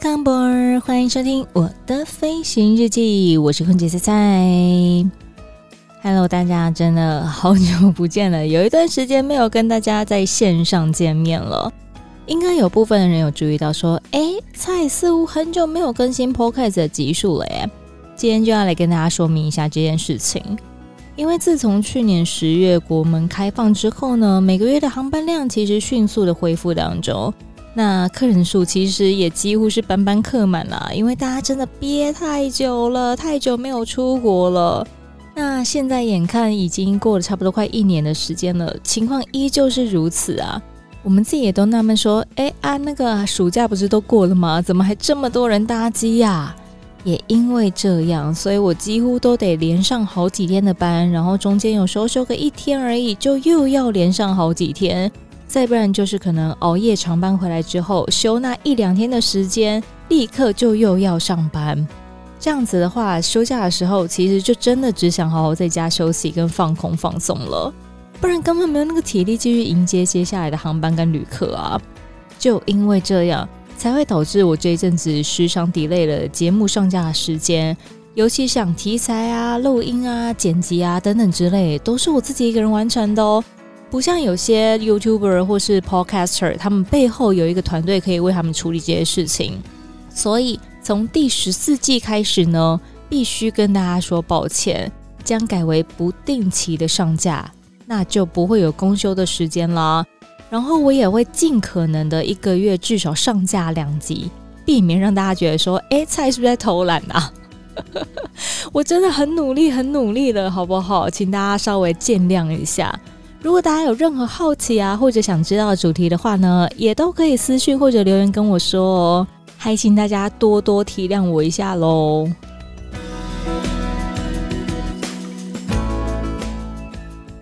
Welcome aboard，欢迎收听我的飞行日记，我是空姐菜菜。Hello，大家真的好久不见了，有一段时间没有跟大家在线上见面了。应该有部分的人有注意到说，哎，菜似乎很久没有更新 Podcast 的集数了耶。今天就要来跟大家说明一下这件事情，因为自从去年十月国门开放之后呢，每个月的航班量其实迅速的恢复当中。那客人数其实也几乎是班班客满了，因为大家真的憋太久了，太久没有出国了。那现在眼看已经过了差不多快一年的时间了，情况依旧是如此啊。我们自己也都纳闷说，哎啊，那个暑假不是都过了吗？怎么还这么多人搭机呀？也因为这样，所以我几乎都得连上好几天的班，然后中间有时候休个一天而已，就又要连上好几天。再不然就是可能熬夜长班回来之后，休那一两天的时间，立刻就又要上班。这样子的话，休假的时候其实就真的只想好好在家休息跟放空放松了，不然根本没有那个体力继续迎接接下来的航班跟旅客啊。就因为这样，才会导致我这一阵子时常 delay 了节目上架的时间，尤其像题材啊、录音啊、剪辑啊等等之类，都是我自己一个人完成的哦。不像有些 YouTuber 或是 Podcaster，他们背后有一个团队可以为他们处理这些事情。所以从第十四季开始呢，必须跟大家说抱歉，将改为不定期的上架，那就不会有公休的时间啦。然后我也会尽可能的一个月至少上架两集，避免让大家觉得说，哎，菜是不是在偷懒啊？我真的很努力，很努力了，好不好？请大家稍微见谅一下。如果大家有任何好奇啊，或者想知道的主题的话呢，也都可以私讯或者留言跟我说哦，还请大家多多体谅我一下喽。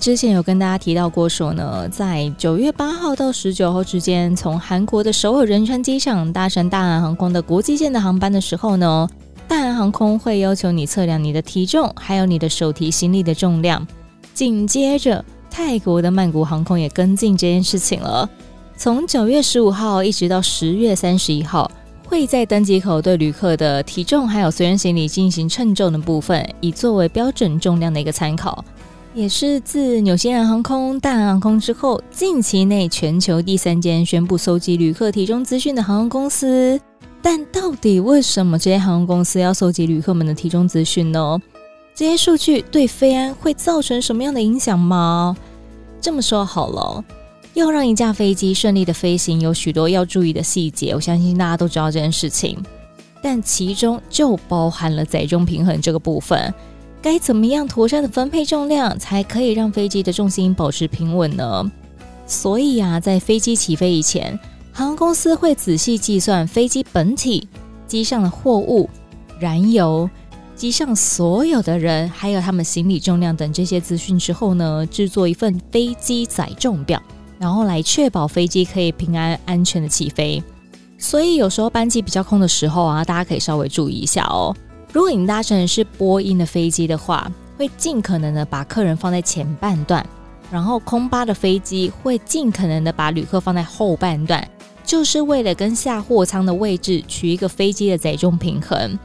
之前有跟大家提到过说呢，在九月八号到十九号之间，从韩国的首尔仁川机场搭乘大韩航空的国际线的航班的时候呢，大韩航空会要求你测量你的体重，还有你的手提行李的重量，紧接着。泰国的曼谷航空也跟进这件事情了。从九月十五号一直到十月三十一号，会在登机口对旅客的体重还有随身行李进行称重的部分，以作为标准重量的一个参考。也是自纽西兰航空、大韩航空之后，近期内全球第三间宣布搜集旅客体重资讯的航空公司。但到底为什么这些航空公司要搜集旅客们的体重资讯呢？这些数据对飞安会造成什么样的影响吗？这么说好了，要让一架飞机顺利的飞行，有许多要注意的细节。我相信大家都知道这件事情，但其中就包含了载重平衡这个部分。该怎么样妥善的分配重量，才可以让飞机的重心保持平稳呢？所以啊，在飞机起飞以前，航空公司会仔细计算飞机本体、机上的货物、燃油。机上所有的人，还有他们行李重量等这些资讯之后呢，制作一份飞机载重表，然后来确保飞机可以平安安全的起飞。所以有时候班机比较空的时候啊，大家可以稍微注意一下哦。如果你搭乘的是波音的飞机的话，会尽可能的把客人放在前半段，然后空巴的飞机会尽可能的把旅客放在后半段，就是为了跟下货舱的位置取一个飞机的载重平衡。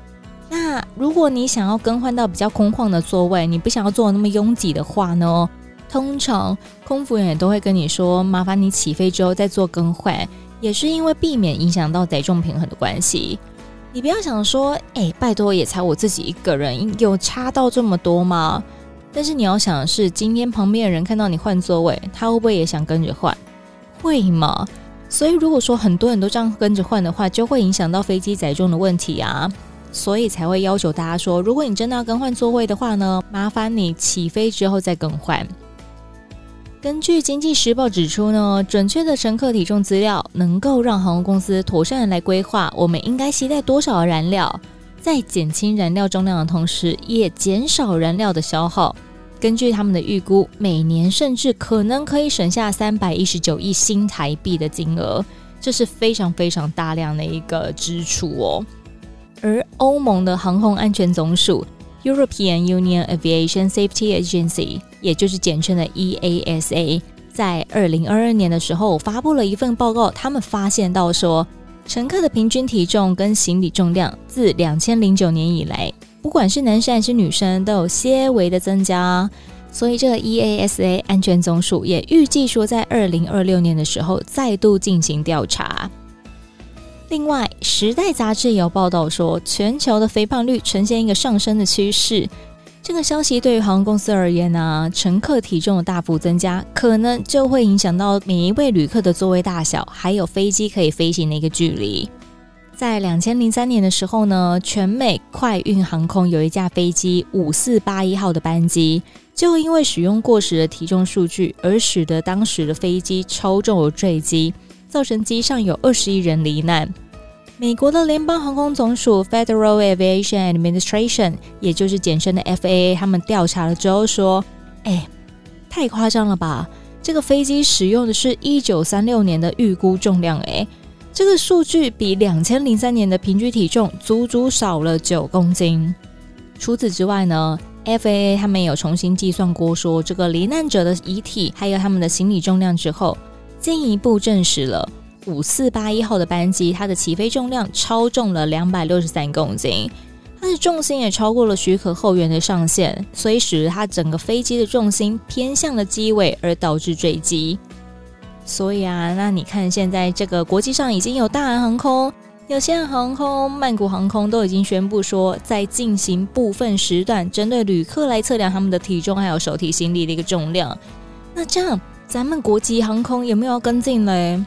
那如果你想要更换到比较空旷的座位，你不想要坐那么拥挤的话呢？通常空服员也都会跟你说，麻烦你起飞之后再做更换，也是因为避免影响到载重平衡的关系。你不要想说，哎，拜托也才我自己一个人，有差到这么多吗？但是你要想的是，今天旁边的人看到你换座位，他会不会也想跟着换？会吗？所以如果说很多人都这样跟着换的话，就会影响到飞机载重的问题啊。所以才会要求大家说，如果你真的要更换座位的话呢，麻烦你起飞之后再更换。根据《经济时报》指出呢，准确的乘客体重资料能够让航空公司妥善的来规划我们应该携带多少燃料，在减轻燃料重量的同时，也减少燃料的消耗。根据他们的预估，每年甚至可能可以省下三百一十九亿新台币的金额，这是非常非常大量的一个支出哦。而欧盟的航空安全总署 （European Union Aviation Safety Agency），也就是简称的 EASA，在二零二二年的时候发布了一份报告，他们发现到说，乘客的平均体重跟行李重量自两千零九年以来。不管是男生还是女生，都有些微的增加，所以这个 EASA 安全总署也预计说，在二零二六年的时候再度进行调查。另外，《时代》杂志也有报道说，全球的肥胖率呈现一个上升的趋势。这个消息对于航空公司而言呢、乘客体重的大幅增加，可能就会影响到每一位旅客的座位大小，还有飞机可以飞行的一个距离。在两千零三年的时候呢，全美快运航空有一架飞机五四八一号的班机，就因为使用过时的体重数据，而使得当时的飞机超重而坠机，造成机上有二十一人罹难。美国的联邦航空总署 （Federal Aviation Administration），也就是简称的 FAA，他们调查了之后说：“哎，太夸张了吧！这个飞机使用的是一九三六年的预估重量，哎。”这个数据比两千零三年的平均体重足足少了九公斤。除此之外呢，FAA 他们有重新计算过，说这个罹难者的遗体还有他们的行李重量之后，进一步证实了五四八一号的班机，它的起飞重量超重了两百六十三公斤，它的重心也超过了许可后援的上限，所以使得它整个飞机的重心偏向了机尾，而导致坠机。所以啊，那你看，现在这个国际上已经有大韩航空、有些航空、曼谷航空都已经宣布说，在进行部分时段针对旅客来测量他们的体重还有手提行李的一个重量。那这样，咱们国际航空有没有要跟进嘞？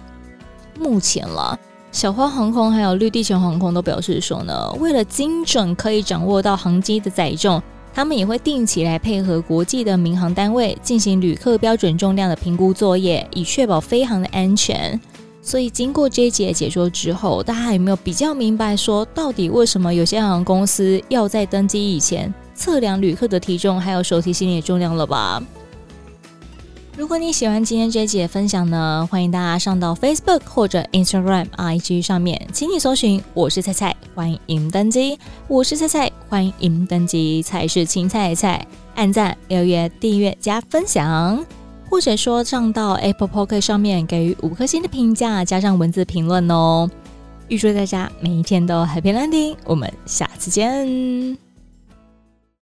目前了，小花航空还有绿地球航空都表示说呢，为了精准可以掌握到航机的载重。他们也会定期来配合国际的民航单位进行旅客标准重量的评估作业，以确保飞航的安全。所以经过这一节解说之后，大家有没有比较明白说，到底为什么有些航空公司要在登机以前测量旅客的体重还有手提行李的重量了吧？如果你喜欢今天这一集的分享呢，欢迎大家上到 Facebook 或者 Instagram、IG 上面，请你搜寻“我是菜菜”，欢迎登机。我是菜菜，欢迎登机。菜是青菜菜，按赞、留言、订阅、加分享，或者说上到 Apple Podcast 上面给予五颗星的评价，加上文字评论哦。预祝大家每一天都 Happy Landing，我们下次见。